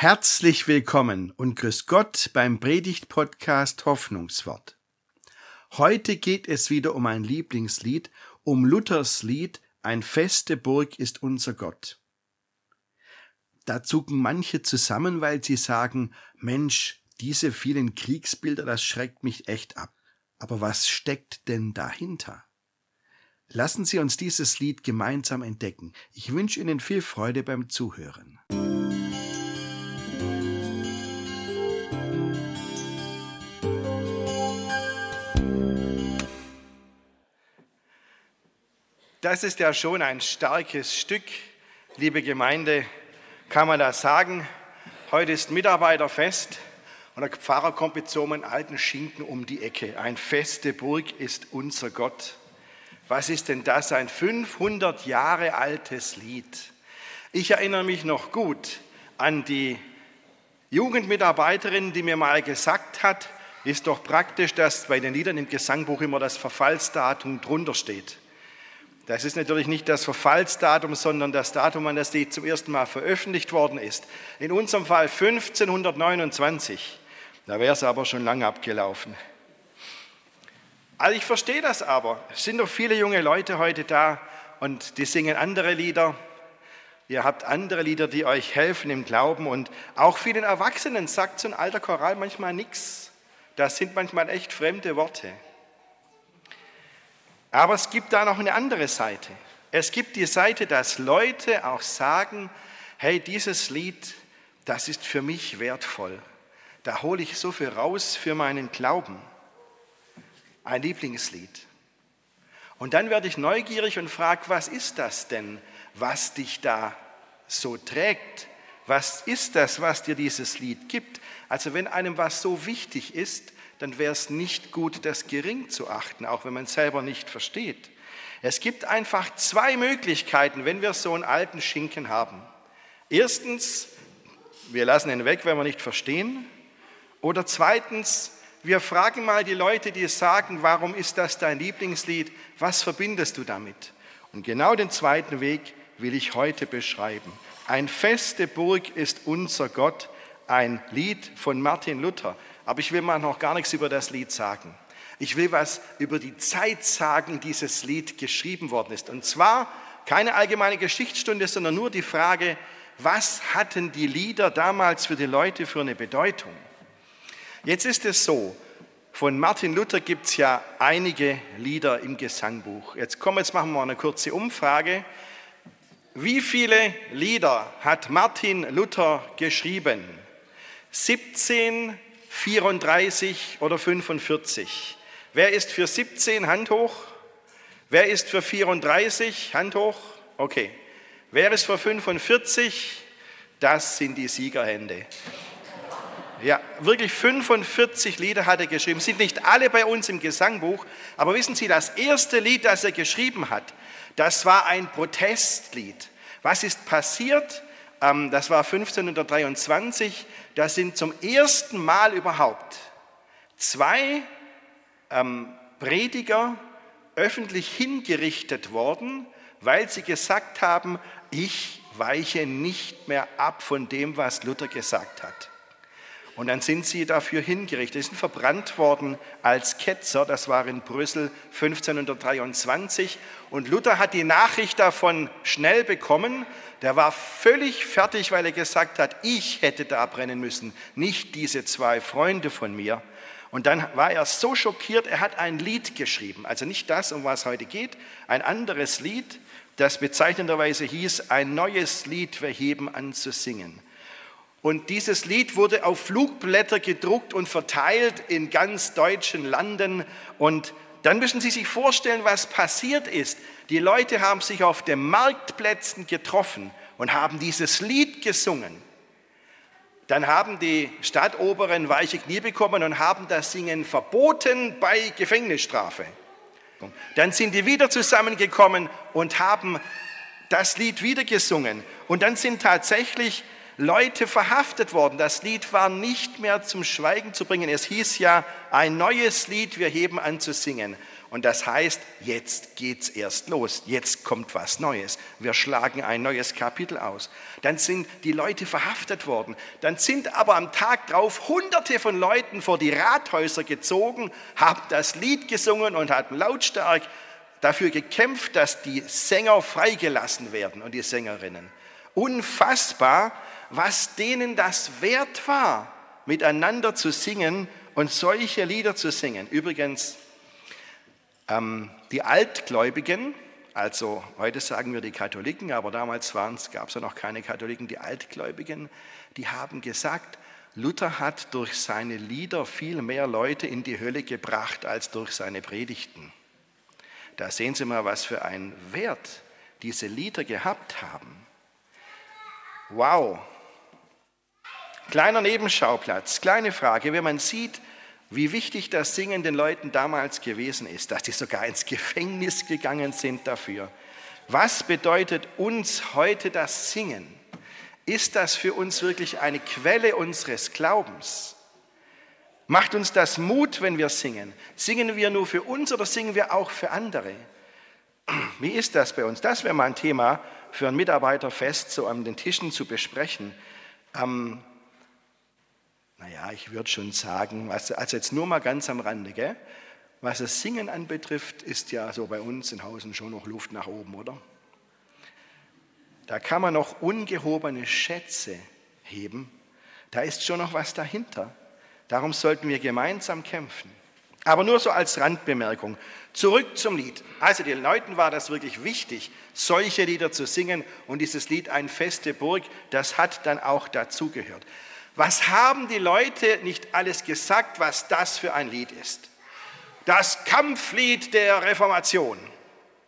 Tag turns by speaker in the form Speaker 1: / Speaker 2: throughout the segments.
Speaker 1: Herzlich willkommen und grüß Gott beim Predigt-Podcast Hoffnungswort. Heute geht es wieder um ein Lieblingslied, um Luthers Lied Ein feste Burg ist unser Gott. Da zucken manche zusammen, weil sie sagen, Mensch, diese vielen Kriegsbilder, das schreckt mich echt ab. Aber was steckt denn dahinter? Lassen Sie uns dieses Lied gemeinsam entdecken. Ich wünsche Ihnen viel Freude beim Zuhören. Das ist ja schon ein starkes Stück, liebe Gemeinde, kann man das sagen. Heute ist Mitarbeiterfest und der Pfarrer kommt mit so einem alten Schinken um die Ecke. Ein feste Burg ist unser Gott. Was ist denn das? Ein 500 Jahre altes Lied. Ich erinnere mich noch gut an die Jugendmitarbeiterin, die mir mal gesagt hat, ist doch praktisch, dass bei den Liedern im Gesangbuch immer das Verfallsdatum drunter steht. Das ist natürlich nicht das Verfallsdatum, sondern das Datum, an das die zum ersten Mal veröffentlicht worden ist. In unserem Fall 1529. Da wäre es aber schon lange abgelaufen. Also ich verstehe das aber. Es sind doch viele junge Leute heute da und die singen andere Lieder. Ihr habt andere Lieder, die euch helfen im Glauben und auch vielen Erwachsenen sagt so ein alter Choral manchmal nichts. Das sind manchmal echt fremde Worte. Aber es gibt da noch eine andere Seite. Es gibt die Seite, dass Leute auch sagen, hey, dieses Lied, das ist für mich wertvoll. Da hole ich so viel raus für meinen Glauben. Ein Lieblingslied. Und dann werde ich neugierig und frage, was ist das denn, was dich da so trägt? Was ist das, was dir dieses Lied gibt? Also wenn einem was so wichtig ist, dann wäre es nicht gut, das gering zu achten, auch wenn man es selber nicht versteht. Es gibt einfach zwei Möglichkeiten, wenn wir so einen alten Schinken haben. Erstens, wir lassen ihn weg, wenn wir nicht verstehen. Oder zweitens, wir fragen mal die Leute, die sagen, warum ist das dein Lieblingslied? Was verbindest du damit? Und genau den zweiten Weg will ich heute beschreiben. Ein feste Burg ist unser Gott, ein Lied von Martin Luther. Aber ich will mal noch gar nichts über das Lied sagen. Ich will was über die Zeit sagen, dieses Lied geschrieben worden ist. Und zwar keine allgemeine Geschichtsstunde, sondern nur die Frage, was hatten die Lieder damals für die Leute für eine Bedeutung? Jetzt ist es so, von Martin Luther gibt es ja einige Lieder im Gesangbuch. Jetzt kommen, jetzt machen wir eine kurze Umfrage. Wie viele Lieder hat Martin Luther geschrieben? 17, 34 oder 45? Wer ist für 17? Hand hoch. Wer ist für 34? Hand hoch. Okay. Wer ist für 45? Das sind die Siegerhände. Ja, wirklich 45 Lieder hat er geschrieben. Sind nicht alle bei uns im Gesangbuch, aber wissen Sie, das erste Lied, das er geschrieben hat, das war ein Protestlied. Was ist passiert? Ähm, das war 1523 da sind zum ersten Mal überhaupt zwei ähm, Prediger öffentlich hingerichtet worden, weil sie gesagt haben, ich weiche nicht mehr ab von dem, was Luther gesagt hat. Und dann sind sie dafür hingerichtet. Sie sind verbrannt worden als Ketzer. Das war in Brüssel 1523. Und Luther hat die Nachricht davon schnell bekommen. Der war völlig fertig, weil er gesagt hat, ich hätte da brennen müssen, nicht diese zwei Freunde von mir. Und dann war er so schockiert, er hat ein Lied geschrieben. Also nicht das, um was heute geht, ein anderes Lied, das bezeichnenderweise hieß, ein neues Lied wir heben an zu singen. Und dieses Lied wurde auf Flugblätter gedruckt und verteilt in ganz deutschen Landen. Und dann müssen Sie sich vorstellen, was passiert ist. Die Leute haben sich auf den Marktplätzen getroffen und haben dieses Lied gesungen. Dann haben die Stadtoberen weiche Knie bekommen und haben das Singen verboten bei Gefängnisstrafe. Dann sind die wieder zusammengekommen und haben das Lied wieder gesungen. Und dann sind tatsächlich Leute verhaftet worden. Das Lied war nicht mehr zum Schweigen zu bringen. Es hieß ja, ein neues Lied, wir heben an zu singen. Und das heißt, jetzt geht's erst los. Jetzt kommt was Neues. Wir schlagen ein neues Kapitel aus. Dann sind die Leute verhaftet worden. Dann sind aber am Tag drauf Hunderte von Leuten vor die Rathäuser gezogen, haben das Lied gesungen und hatten lautstark dafür gekämpft, dass die Sänger freigelassen werden und die Sängerinnen. Unfassbar, was denen das wert war, miteinander zu singen und solche Lieder zu singen. Übrigens, ähm, die Altgläubigen, also heute sagen wir die Katholiken, aber damals gab es ja noch keine Katholiken, die Altgläubigen, die haben gesagt, Luther hat durch seine Lieder viel mehr Leute in die Hölle gebracht als durch seine Predigten. Da sehen Sie mal, was für einen Wert diese Lieder gehabt haben. Wow. Kleiner Nebenschauplatz, kleine Frage. Wenn man sieht, wie wichtig das Singen den Leuten damals gewesen ist, dass die sogar ins Gefängnis gegangen sind dafür. Was bedeutet uns heute das Singen? Ist das für uns wirklich eine Quelle unseres Glaubens? Macht uns das Mut, wenn wir singen? Singen wir nur für uns oder singen wir auch für andere? Wie ist das bei uns? Das wäre mal ein Thema für ein Mitarbeiterfest, so an den Tischen zu besprechen. Naja, ich würde schon sagen, also jetzt nur mal ganz am Rande, gell? was das Singen anbetrifft, ist ja so bei uns in Hausen schon noch Luft nach oben, oder? Da kann man noch ungehobene Schätze heben, da ist schon noch was dahinter. Darum sollten wir gemeinsam kämpfen. Aber nur so als Randbemerkung. Zurück zum Lied. Also den Leuten war das wirklich wichtig, solche Lieder zu singen und dieses Lied Ein feste Burg, das hat dann auch dazugehört. Was haben die Leute nicht alles gesagt, was das für ein Lied ist? Das Kampflied der Reformation.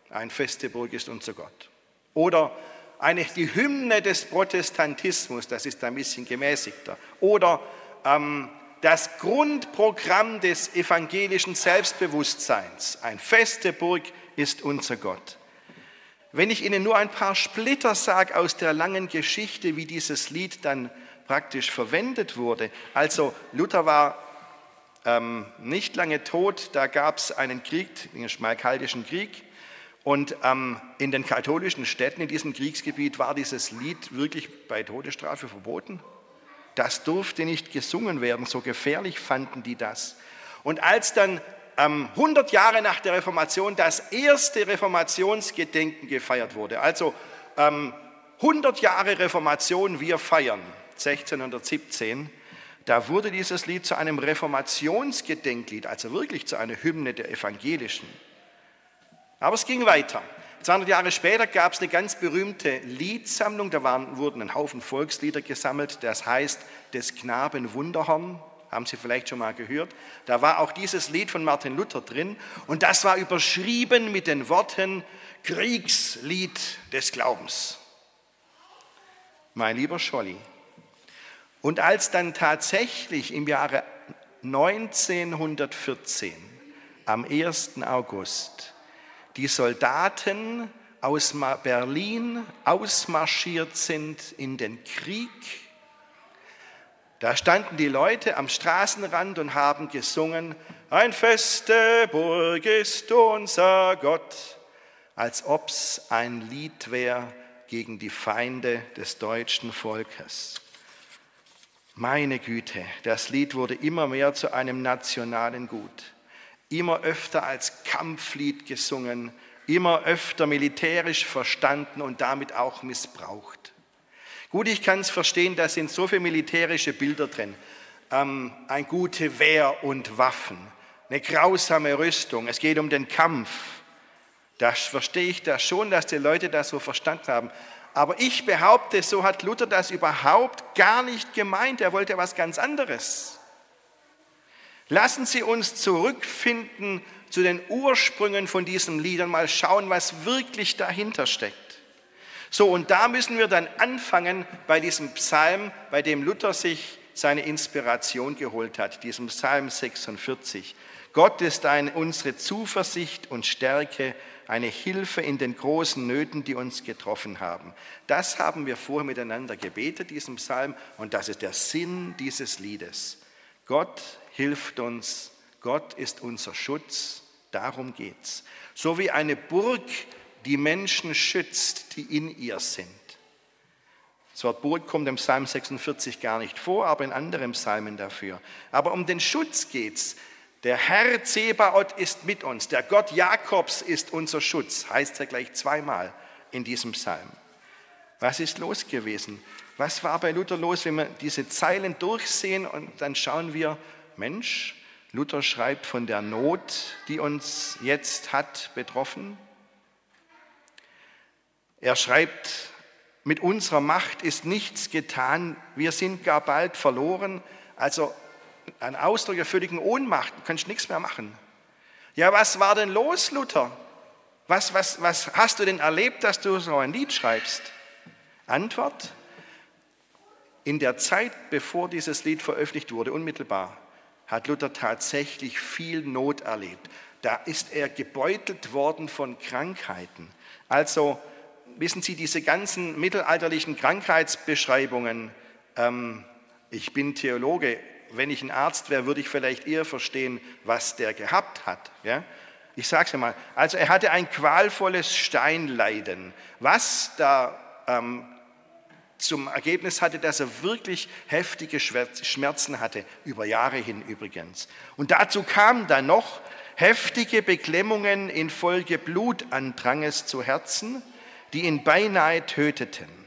Speaker 1: Ein feste Burg ist unser Gott. Oder eine, die Hymne des Protestantismus, das ist ein bisschen gemäßigter. Oder ähm, das Grundprogramm des evangelischen Selbstbewusstseins. Ein feste Burg ist unser Gott. Wenn ich Ihnen nur ein paar Splitter sage aus der langen Geschichte, wie dieses Lied dann praktisch verwendet wurde. Also Luther war ähm, nicht lange tot, da gab es einen Krieg, den Schmalkaldischen Krieg. Und ähm, in den katholischen Städten in diesem Kriegsgebiet war dieses Lied wirklich bei Todesstrafe verboten. Das durfte nicht gesungen werden, so gefährlich fanden die das. Und als dann ähm, 100 Jahre nach der Reformation das erste Reformationsgedenken gefeiert wurde, also ähm, 100 Jahre Reformation wir feiern, 1617, da wurde dieses Lied zu einem Reformationsgedenklied, also wirklich zu einer Hymne der Evangelischen. Aber es ging weiter. 200 Jahre später gab es eine ganz berühmte Liedsammlung, da waren, wurden ein Haufen Volkslieder gesammelt, das heißt des Knaben Wunderhorn, haben Sie vielleicht schon mal gehört. Da war auch dieses Lied von Martin Luther drin und das war überschrieben mit den Worten Kriegslied des Glaubens. Mein lieber Scholli, und als dann tatsächlich im Jahre 1914, am 1. August, die Soldaten aus Berlin ausmarschiert sind in den Krieg, da standen die Leute am Straßenrand und haben gesungen, ein feste Burg ist unser Gott, als ob's ein Lied wäre gegen die Feinde des deutschen Volkes. Meine Güte, das Lied wurde immer mehr zu einem nationalen Gut, immer öfter als Kampflied gesungen, immer öfter militärisch verstanden und damit auch missbraucht. Gut, ich kann es verstehen, da sind so viele militärische Bilder drin. Ähm, ein gute Wehr und Waffen, eine grausame Rüstung, es geht um den Kampf. Da verstehe ich das schon, dass die Leute das so verstanden haben. Aber ich behaupte, so hat Luther das überhaupt gar nicht gemeint. Er wollte was ganz anderes. Lassen Sie uns zurückfinden zu den Ursprüngen von diesen Liedern, mal schauen, was wirklich dahinter steckt. So, und da müssen wir dann anfangen bei diesem Psalm, bei dem Luther sich seine Inspiration geholt hat, diesem Psalm 46. Gott ist ein, unsere Zuversicht und Stärke, eine Hilfe in den großen Nöten, die uns getroffen haben. Das haben wir vorher miteinander gebetet, diesem Psalm, und das ist der Sinn dieses Liedes. Gott hilft uns, Gott ist unser Schutz, darum geht's. So wie eine Burg die Menschen schützt, die in ihr sind. Das Wort Burg kommt im Psalm 46 gar nicht vor, aber in anderen Psalmen dafür. Aber um den Schutz geht's. Der Herr Zebaoth ist mit uns, der Gott Jakobs ist unser Schutz, heißt er gleich zweimal in diesem Psalm. Was ist los gewesen? Was war bei Luther los, wenn wir diese Zeilen durchsehen und dann schauen wir, Mensch, Luther schreibt von der Not, die uns jetzt hat betroffen. Er schreibt, mit unserer Macht ist nichts getan, wir sind gar bald verloren. Also ein Ausdruck der völligen Ohnmacht, du kannst nichts mehr machen. Ja, was war denn los, Luther? Was, was, was hast du denn erlebt, dass du so ein Lied schreibst? Antwort, in der Zeit, bevor dieses Lied veröffentlicht wurde, unmittelbar, hat Luther tatsächlich viel Not erlebt. Da ist er gebeutelt worden von Krankheiten. Also wissen Sie, diese ganzen mittelalterlichen Krankheitsbeschreibungen, ähm, ich bin Theologe, wenn ich ein Arzt wäre, würde ich vielleicht eher verstehen, was der gehabt hat. Ja? Ich sage es mal, also er hatte ein qualvolles Steinleiden, was da ähm, zum Ergebnis hatte, dass er wirklich heftige Schmerzen hatte, über Jahre hin übrigens. Und dazu kamen dann noch heftige Beklemmungen infolge Blutandranges zu Herzen, die ihn beinahe töteten.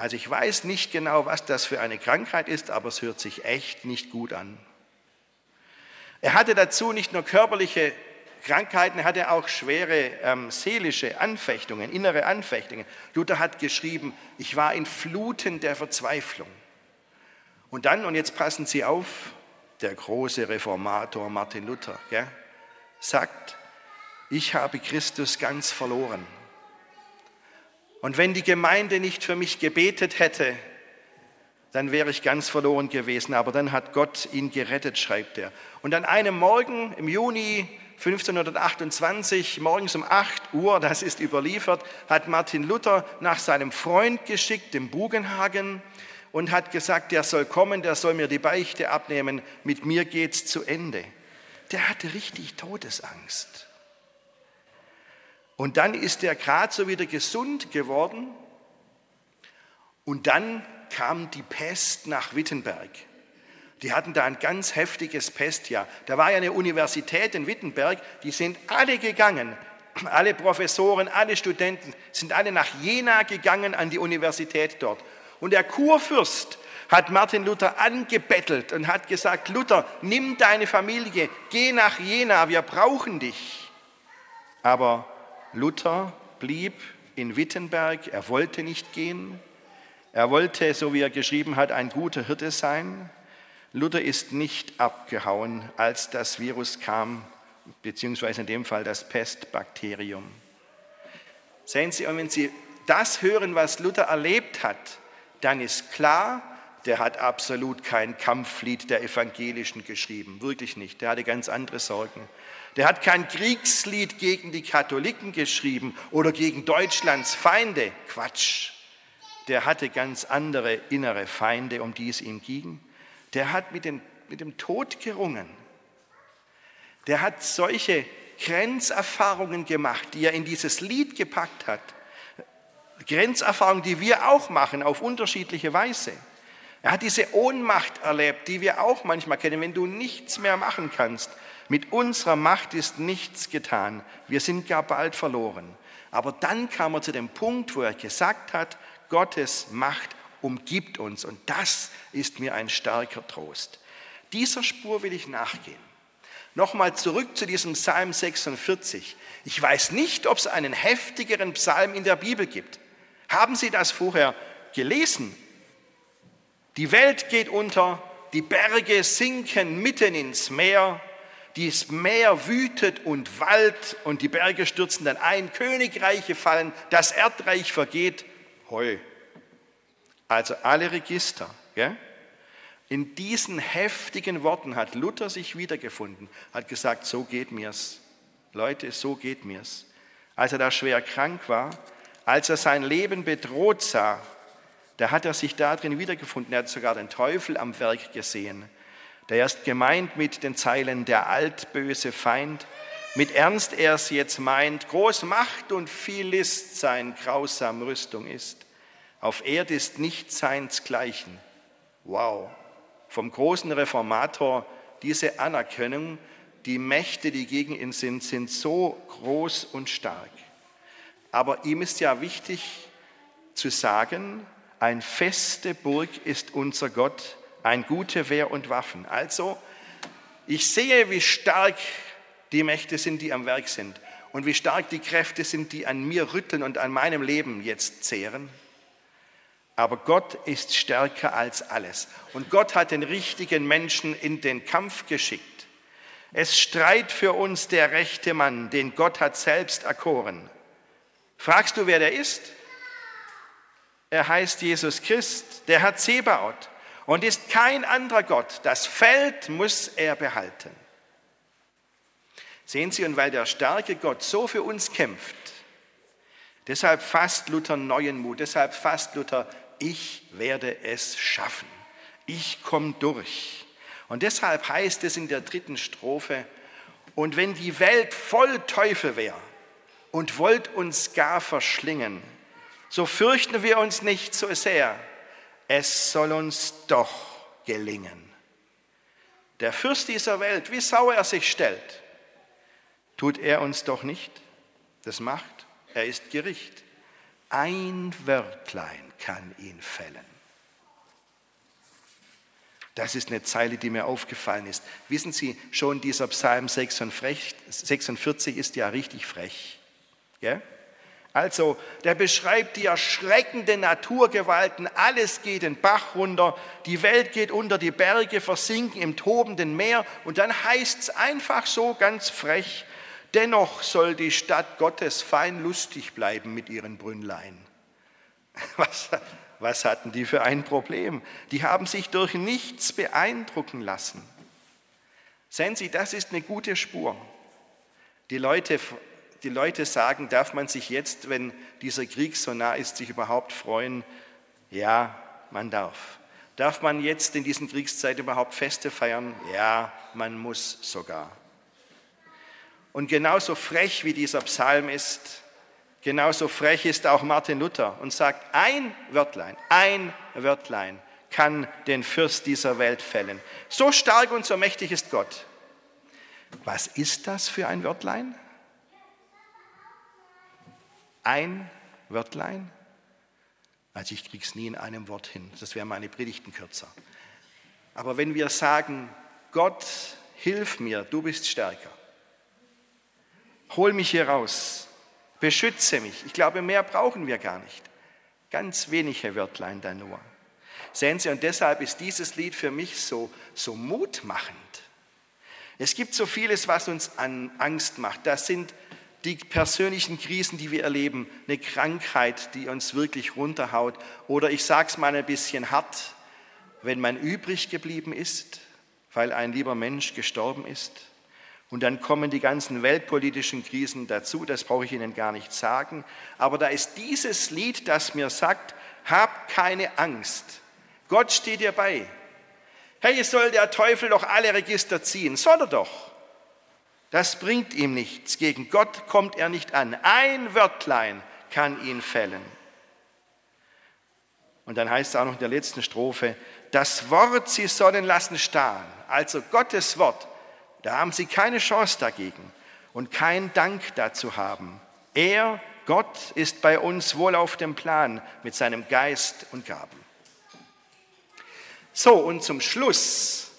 Speaker 1: Also ich weiß nicht genau, was das für eine Krankheit ist, aber es hört sich echt nicht gut an. Er hatte dazu nicht nur körperliche Krankheiten, er hatte auch schwere ähm, seelische Anfechtungen, innere Anfechtungen. Luther hat geschrieben, ich war in Fluten der Verzweiflung. Und dann, und jetzt passen Sie auf, der große Reformator Martin Luther gell, sagt, ich habe Christus ganz verloren. Und wenn die Gemeinde nicht für mich gebetet hätte, dann wäre ich ganz verloren gewesen. Aber dann hat Gott ihn gerettet, schreibt er. Und an einem Morgen im Juni 1528, morgens um 8 Uhr, das ist überliefert, hat Martin Luther nach seinem Freund geschickt, dem Bugenhagen, und hat gesagt, der soll kommen, der soll mir die Beichte abnehmen, mit mir geht's zu Ende. Der hatte richtig Todesangst. Und dann ist er gerade so wieder gesund geworden. Und dann kam die Pest nach Wittenberg. Die hatten da ein ganz heftiges Pestjahr. Da war ja eine Universität in Wittenberg, die sind alle gegangen. Alle Professoren, alle Studenten sind alle nach Jena gegangen an die Universität dort. Und der Kurfürst hat Martin Luther angebettelt und hat gesagt, Luther, nimm deine Familie, geh nach Jena, wir brauchen dich. Aber Luther blieb in Wittenberg, er wollte nicht gehen. Er wollte, so wie er geschrieben hat, ein guter Hirte sein. Luther ist nicht abgehauen, als das Virus kam, beziehungsweise in dem Fall das Pestbakterium. Sehen Sie, und wenn Sie das hören, was Luther erlebt hat, dann ist klar, der hat absolut kein Kampflied der Evangelischen geschrieben, wirklich nicht. Der hatte ganz andere Sorgen. Der hat kein Kriegslied gegen die Katholiken geschrieben oder gegen Deutschlands Feinde. Quatsch. Der hatte ganz andere innere Feinde, um die es ihm ging. Der hat mit dem, mit dem Tod gerungen. Der hat solche Grenzerfahrungen gemacht, die er in dieses Lied gepackt hat. Grenzerfahrungen, die wir auch machen, auf unterschiedliche Weise. Er hat diese Ohnmacht erlebt, die wir auch manchmal kennen, wenn du nichts mehr machen kannst, mit unserer Macht ist nichts getan. Wir sind gar bald verloren. Aber dann kam er zu dem Punkt, wo er gesagt hat, Gottes Macht umgibt uns. Und das ist mir ein starker Trost. Dieser Spur will ich nachgehen. Nochmal zurück zu diesem Psalm 46. Ich weiß nicht, ob es einen heftigeren Psalm in der Bibel gibt. Haben Sie das vorher gelesen? Die Welt geht unter, die Berge sinken mitten ins Meer, das Meer wütet und wallt und die Berge stürzen dann ein, Königreiche fallen, das Erdreich vergeht. Heu. Also alle Register. Gell? In diesen heftigen Worten hat Luther sich wiedergefunden, hat gesagt, so geht mir's. Leute, so geht mir's. Als er da schwer krank war, als er sein Leben bedroht sah, da hat er sich darin wiedergefunden. Er hat sogar den Teufel am Werk gesehen. Der erst gemeint mit den Zeilen der altböse Feind, mit Ernst er es jetzt meint, groß Macht und viel List sein grausam Rüstung ist. Auf Erd ist nicht seinsgleichen. Wow. Vom großen Reformator diese Anerkennung, die Mächte, die gegen ihn sind, sind so groß und stark. Aber ihm ist ja wichtig zu sagen, ein feste Burg ist unser Gott, ein gute Wehr und Waffen. Also, ich sehe, wie stark die Mächte sind, die am Werk sind und wie stark die Kräfte sind, die an mir rütteln und an meinem Leben jetzt zehren. Aber Gott ist stärker als alles. Und Gott hat den richtigen Menschen in den Kampf geschickt. Es streit für uns der rechte Mann, den Gott hat selbst erkoren. Fragst du, wer der ist? Er heißt Jesus Christ, der hat Zebaoth und ist kein anderer Gott. Das Feld muss er behalten. Sehen Sie, und weil der starke Gott so für uns kämpft, deshalb fasst Luther neuen Mut, deshalb fasst Luther, ich werde es schaffen. Ich komme durch. Und deshalb heißt es in der dritten Strophe, und wenn die Welt voll Teufel wäre und wollt uns gar verschlingen, so fürchten wir uns nicht so sehr. Es soll uns doch gelingen. Der Fürst dieser Welt, wie sauer er sich stellt, tut er uns doch nicht. Das macht, er ist Gericht. Ein Wörtlein kann ihn fällen. Das ist eine Zeile, die mir aufgefallen ist. Wissen Sie, schon dieser Psalm 46 ist ja richtig frech. Ja? Also, der beschreibt die erschreckenden Naturgewalten, alles geht den Bach runter, die Welt geht unter, die Berge versinken im tobenden Meer und dann heißt es einfach so ganz frech, dennoch soll die Stadt Gottes fein lustig bleiben mit ihren Brünnlein. Was, was hatten die für ein Problem? Die haben sich durch nichts beeindrucken lassen. Sehen Sie, das ist eine gute Spur. Die Leute die Leute sagen, darf man sich jetzt, wenn dieser Krieg so nah ist, sich überhaupt freuen? Ja, man darf. Darf man jetzt in diesen Kriegszeiten überhaupt Feste feiern? Ja, man muss sogar. Und genauso frech wie dieser Psalm ist, genauso frech ist auch Martin Luther und sagt, ein Wörtlein, ein Wörtlein kann den Fürst dieser Welt fällen. So stark und so mächtig ist Gott. Was ist das für ein Wörtlein? Ein Wörtlein? Also ich kriege es nie in einem Wort hin. Das wären meine Predigten kürzer. Aber wenn wir sagen, Gott, hilf mir, du bist stärker. Hol mich hier raus. Beschütze mich. Ich glaube, mehr brauchen wir gar nicht. Ganz wenige Wörtlein da nur. Sehen Sie, und deshalb ist dieses Lied für mich so, so mutmachend. Es gibt so vieles, was uns an Angst macht. Das sind die persönlichen Krisen, die wir erleben, eine Krankheit, die uns wirklich runterhaut. Oder ich sage es mal ein bisschen hart, wenn man übrig geblieben ist, weil ein lieber Mensch gestorben ist. Und dann kommen die ganzen weltpolitischen Krisen dazu, das brauche ich Ihnen gar nicht sagen. Aber da ist dieses Lied, das mir sagt, hab keine Angst. Gott steht dir bei. Hey, soll der Teufel doch alle Register ziehen? Soll er doch. Das bringt ihm nichts. Gegen Gott kommt er nicht an. Ein Wörtlein kann ihn fällen. Und dann heißt es auch noch in der letzten Strophe, das Wort sie sollen lassen starren. Also Gottes Wort, da haben sie keine Chance dagegen und keinen Dank dazu haben. Er, Gott, ist bei uns wohl auf dem Plan mit seinem Geist und Gaben. So, und zum Schluss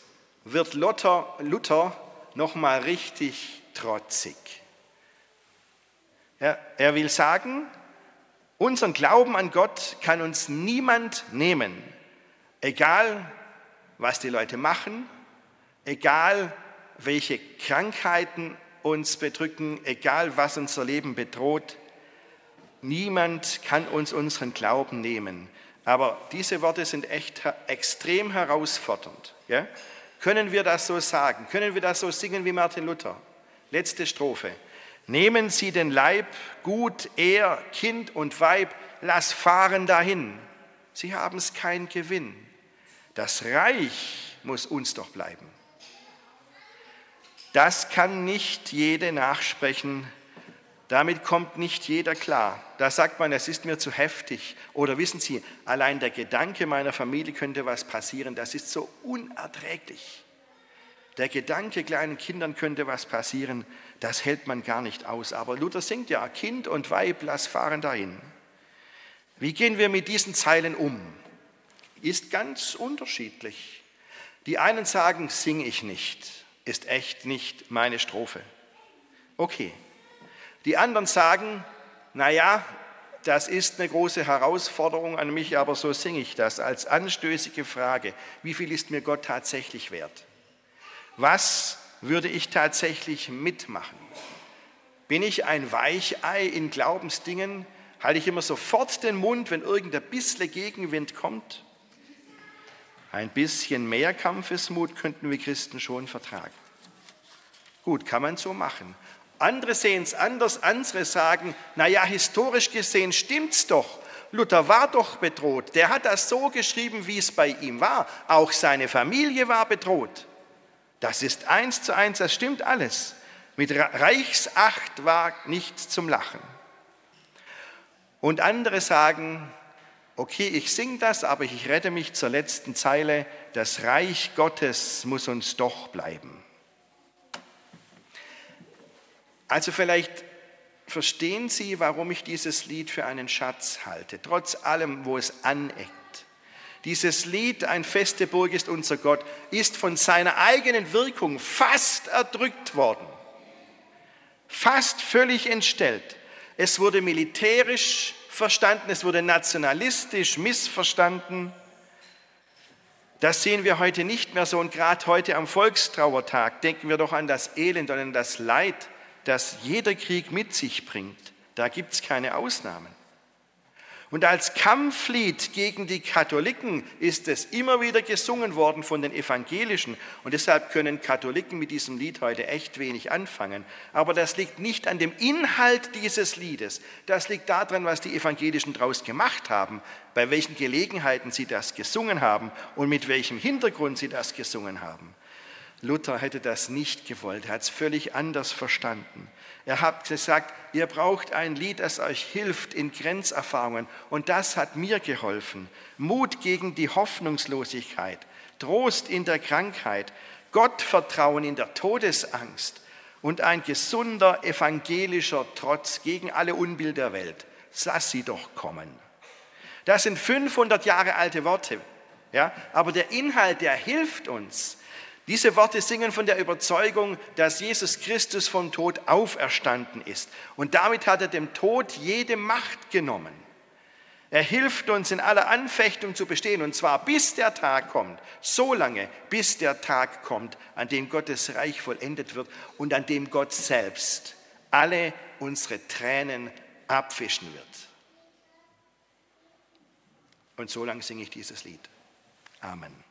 Speaker 1: wird Luther, Luther nochmal richtig trotzig. Er, will sagen, unseren Glauben an Gott kann uns niemand nehmen, egal was die Leute machen, egal welche Krankheiten uns bedrücken, egal was unser Leben bedroht. Niemand kann uns unseren Glauben nehmen. Aber diese Worte sind echt extrem herausfordernd. Ja? Können wir das so sagen? Können wir das so singen wie Martin Luther? Letzte Strophe. Nehmen Sie den Leib, Gut, Er, Kind und Weib, lass fahren dahin. Sie haben es kein Gewinn. Das Reich muss uns doch bleiben. Das kann nicht jede nachsprechen. Damit kommt nicht jeder klar. Da sagt man, es ist mir zu heftig. Oder wissen Sie, allein der Gedanke meiner Familie könnte was passieren, das ist so unerträglich. Der Gedanke, kleinen Kindern könnte was passieren, das hält man gar nicht aus. Aber Luther singt ja, Kind und Weib, lass fahren dahin. Wie gehen wir mit diesen Zeilen um? Ist ganz unterschiedlich. Die einen sagen, sing ich nicht ist echt nicht meine Strophe. Okay. Die anderen sagen, naja, das ist eine große Herausforderung an mich, aber so singe ich das als anstößige Frage. Wie viel ist mir Gott tatsächlich wert? Was würde ich tatsächlich mitmachen? Bin ich ein Weichei in Glaubensdingen? Halte ich immer sofort den Mund, wenn irgendein bisschen Gegenwind kommt? Ein bisschen mehr Kampfesmut könnten wir Christen schon vertragen. Gut, kann man so machen. Andere sehen es anders, andere sagen, naja, historisch gesehen stimmt's doch. Luther war doch bedroht. Der hat das so geschrieben, wie es bei ihm war. Auch seine Familie war bedroht. Das ist eins zu eins, das stimmt alles. Mit Reichsacht war nichts zum Lachen. Und andere sagen, okay, ich singe das, aber ich rette mich zur letzten Zeile, das Reich Gottes muss uns doch bleiben. Also vielleicht verstehen Sie, warum ich dieses Lied für einen Schatz halte, trotz allem, wo es aneckt. Dieses Lied, ein feste Burg ist unser Gott, ist von seiner eigenen Wirkung fast erdrückt worden, fast völlig entstellt. Es wurde militärisch verstanden, es wurde nationalistisch missverstanden. Das sehen wir heute nicht mehr so und gerade heute am Volkstrauertag denken wir doch an das Elend und an das Leid, das jeder Krieg mit sich bringt. Da gibt es keine Ausnahmen. Und als Kampflied gegen die Katholiken ist es immer wieder gesungen worden von den Evangelischen. Und deshalb können Katholiken mit diesem Lied heute echt wenig anfangen. Aber das liegt nicht an dem Inhalt dieses Liedes. Das liegt daran, was die Evangelischen daraus gemacht haben, bei welchen Gelegenheiten sie das gesungen haben und mit welchem Hintergrund sie das gesungen haben. Luther hätte das nicht gewollt, er hat es völlig anders verstanden. Er hat gesagt, ihr braucht ein Lied, das euch hilft in Grenzerfahrungen. Und das hat mir geholfen. Mut gegen die Hoffnungslosigkeit, Trost in der Krankheit, Gottvertrauen in der Todesangst und ein gesunder evangelischer Trotz gegen alle Unbill der Welt. Lass sie doch kommen. Das sind 500 Jahre alte Worte. Ja? Aber der Inhalt, der hilft uns. Diese Worte singen von der Überzeugung, dass Jesus Christus vom Tod auferstanden ist. Und damit hat er dem Tod jede Macht genommen. Er hilft uns in aller Anfechtung zu bestehen, und zwar bis der Tag kommt, so lange, bis der Tag kommt, an dem Gottes Reich vollendet wird und an dem Gott selbst alle unsere Tränen abwischen wird. Und so lange singe ich dieses Lied. Amen.